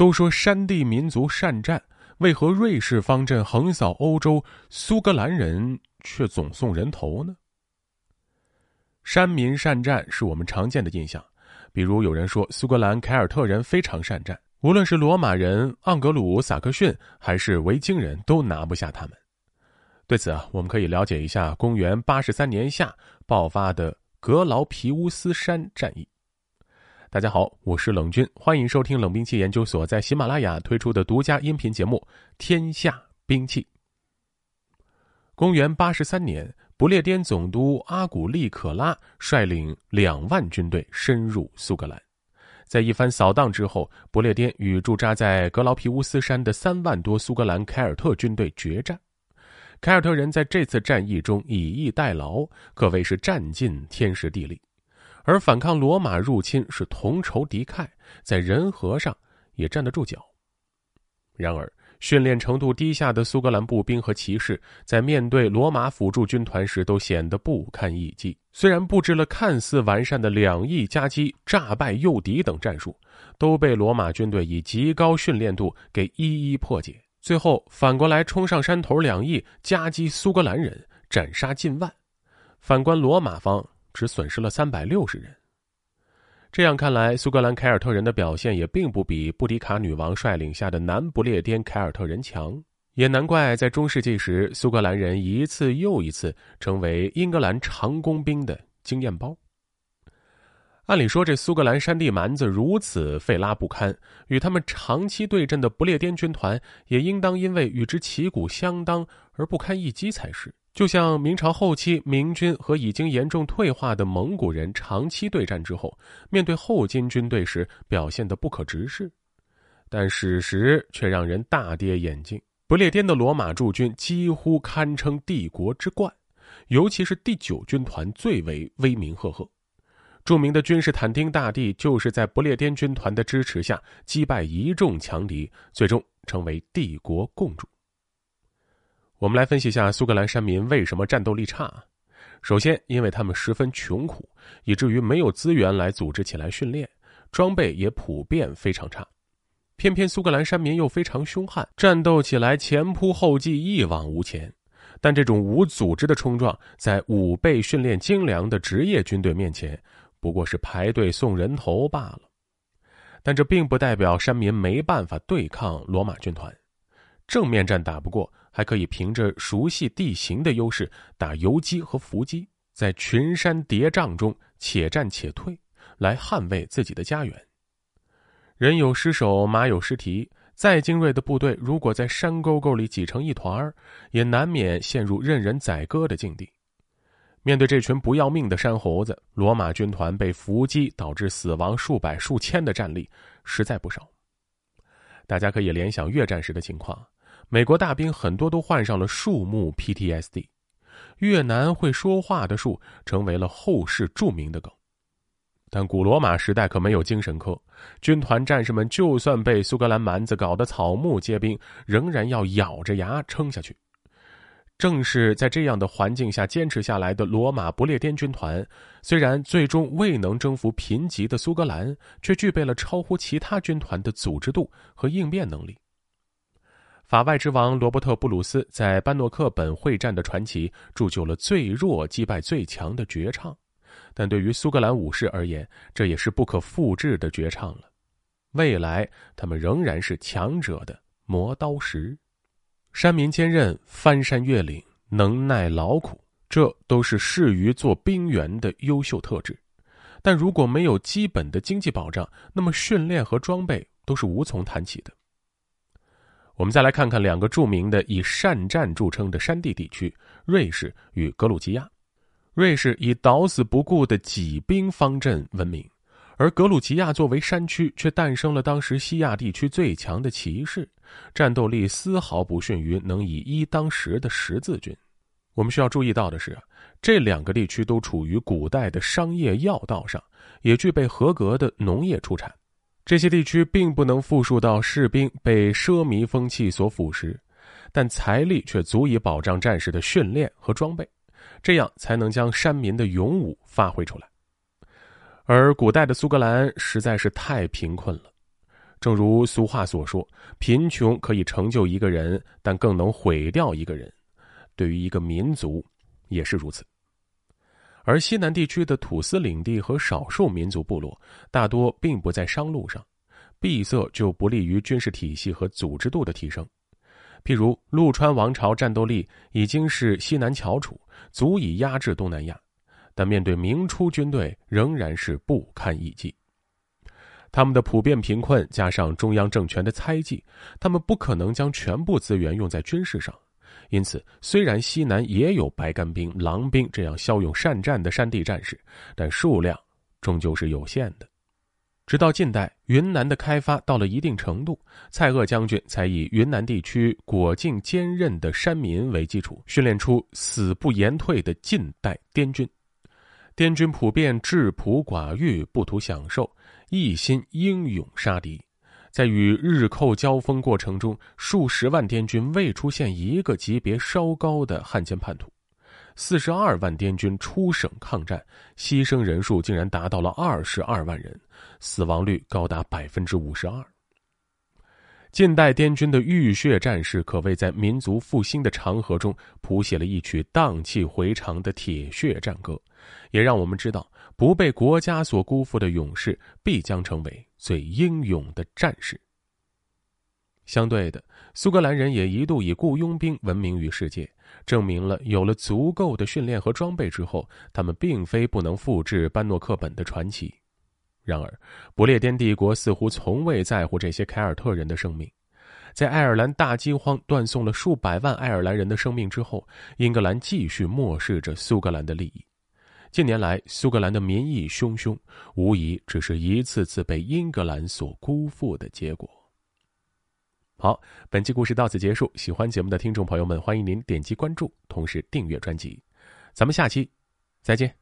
都说山地民族善战，为何瑞士方阵横扫欧洲，苏格兰人却总送人头呢？山民善战是我们常见的印象，比如有人说苏格兰凯尔特人非常善战，无论是罗马人、盎格鲁撒克逊还是维京人都拿不下他们。对此啊，我们可以了解一下公元八十三年夏爆发的格劳皮乌斯山战役。大家好，我是冷军，欢迎收听冷兵器研究所在喜马拉雅推出的独家音频节目《天下兵器》。公元八十三年。不列颠总督阿古利可拉率领两万军队深入苏格兰，在一番扫荡之后，不列颠与驻扎在格劳皮乌斯山的三万多苏格兰凯尔特军队决战。凯尔特人在这次战役中以逸待劳，可谓是占尽天时地利，而反抗罗马入侵是同仇敌忾，在人和上也站得住脚。然而，训练程度低下的苏格兰步兵和骑士，在面对罗马辅助军团时，都显得不堪一击。虽然布置了看似完善的两翼夹击、炸败诱敌等战术，都被罗马军队以极高训练度给一一破解。最后反过来冲上山头，两翼夹击苏格兰人，斩杀近万。反观罗马方，只损失了三百六十人。这样看来，苏格兰凯尔特人的表现也并不比布迪卡女王率领下的南不列颠凯尔特人强，也难怪在中世纪时，苏格兰人一次又一次成为英格兰长弓兵的经验包。按理说，这苏格兰山地蛮子如此费拉不堪，与他们长期对阵的不列颠军团也应当因为与之旗鼓相当而不堪一击才是。就像明朝后期明军和已经严重退化的蒙古人长期对战之后，面对后金军队时表现的不可直视，但史实却让人大跌眼镜。不列颠的罗马驻军几乎堪称帝国之冠，尤其是第九军团最为威名赫赫。著名的君士坦丁大帝就是在不列颠军团的支持下击败一众强敌，最终成为帝国共主。我们来分析一下苏格兰山民为什么战斗力差。首先，因为他们十分穷苦，以至于没有资源来组织起来训练，装备也普遍非常差。偏偏苏格兰山民又非常凶悍，战斗起来前仆后继，一往无前。但这种无组织的冲撞，在五倍训练精良的职业军队面前，不过是排队送人头罢了。但这并不代表山民没办法对抗罗马军团，正面战打不过。还可以凭着熟悉地形的优势打游击和伏击，在群山叠嶂中且战且退，来捍卫自己的家园。人有失手，马有失蹄，再精锐的部队，如果在山沟沟里挤成一团儿，也难免陷入任人宰割的境地。面对这群不要命的山猴子，罗马军团被伏击导致死亡数百数千的战力实在不少。大家可以联想越战时的情况。美国大兵很多都患上了树木 PTSD，越南会说话的树成为了后世著名的梗。但古罗马时代可没有精神科，军团战士们就算被苏格兰蛮子搞得草木皆兵，仍然要咬着牙撑下去。正是在这样的环境下坚持下来的罗马不列颠军团，虽然最终未能征服贫瘠的苏格兰，却具备了超乎其他军团的组织度和应变能力。法外之王罗伯特·布鲁斯在班诺克本会战的传奇，铸就了最弱击败最强的绝唱。但对于苏格兰武士而言，这也是不可复制的绝唱了。未来，他们仍然是强者的磨刀石。山民坚韧，翻山越岭，能耐劳苦，这都是适于做兵员的优秀特质。但如果没有基本的经济保障，那么训练和装备都是无从谈起的。我们再来看看两个著名的以善战著称的山地地区——瑞士与格鲁吉亚。瑞士以捣死不顾的骑兵方阵闻名，而格鲁吉亚作为山区，却诞生了当时西亚地区最强的骑士，战斗力丝毫不逊于能以一当十的十字军。我们需要注意到的是，这两个地区都处于古代的商业要道上，也具备合格的农业出产。这些地区并不能复述到士兵被奢靡风气所腐蚀，但财力却足以保障战士的训练和装备，这样才能将山民的勇武发挥出来。而古代的苏格兰实在是太贫困了，正如俗话所说：“贫穷可以成就一个人，但更能毁掉一个人。”对于一个民族，也是如此。而西南地区的土司领地和少数民族部落，大多并不在商路上，闭塞就不利于军事体系和组织度的提升。譬如陆川王朝战斗力已经是西南翘楚，足以压制东南亚，但面对明初军队仍然是不堪一击。他们的普遍贫困加上中央政权的猜忌，他们不可能将全部资源用在军事上。因此，虽然西南也有白干兵、狼兵这样骁勇善战的山地战士，但数量终究是有限的。直到近代，云南的开发到了一定程度，蔡锷将军才以云南地区果劲坚韧的山民为基础，训练出死不言退的近代滇军。滇军普遍质朴寡欲，不图享受，一心英勇杀敌。在与日寇交锋过程中，数十万滇军未出现一个级别稍高的汉奸叛徒，四十二万滇军出省抗战，牺牲人数竟然达到了二十二万人，死亡率高达百分之五十二。近代滇军的浴血战士，可谓在民族复兴的长河中谱写了一曲荡气回肠的铁血战歌，也让我们知道，不被国家所辜负的勇士，必将成为最英勇的战士。相对的，苏格兰人也一度以雇佣兵闻名于世界，证明了有了足够的训练和装备之后，他们并非不能复制班诺克本的传奇。然而，不列颠帝国似乎从未在乎这些凯尔特人的生命。在爱尔兰大饥荒断送了数百万爱尔兰人的生命之后，英格兰继续漠视着苏格兰的利益。近年来，苏格兰的民意汹汹，无疑只是一次次被英格兰所辜负的结果。好，本期故事到此结束。喜欢节目的听众朋友们，欢迎您点击关注，同时订阅专辑。咱们下期再见。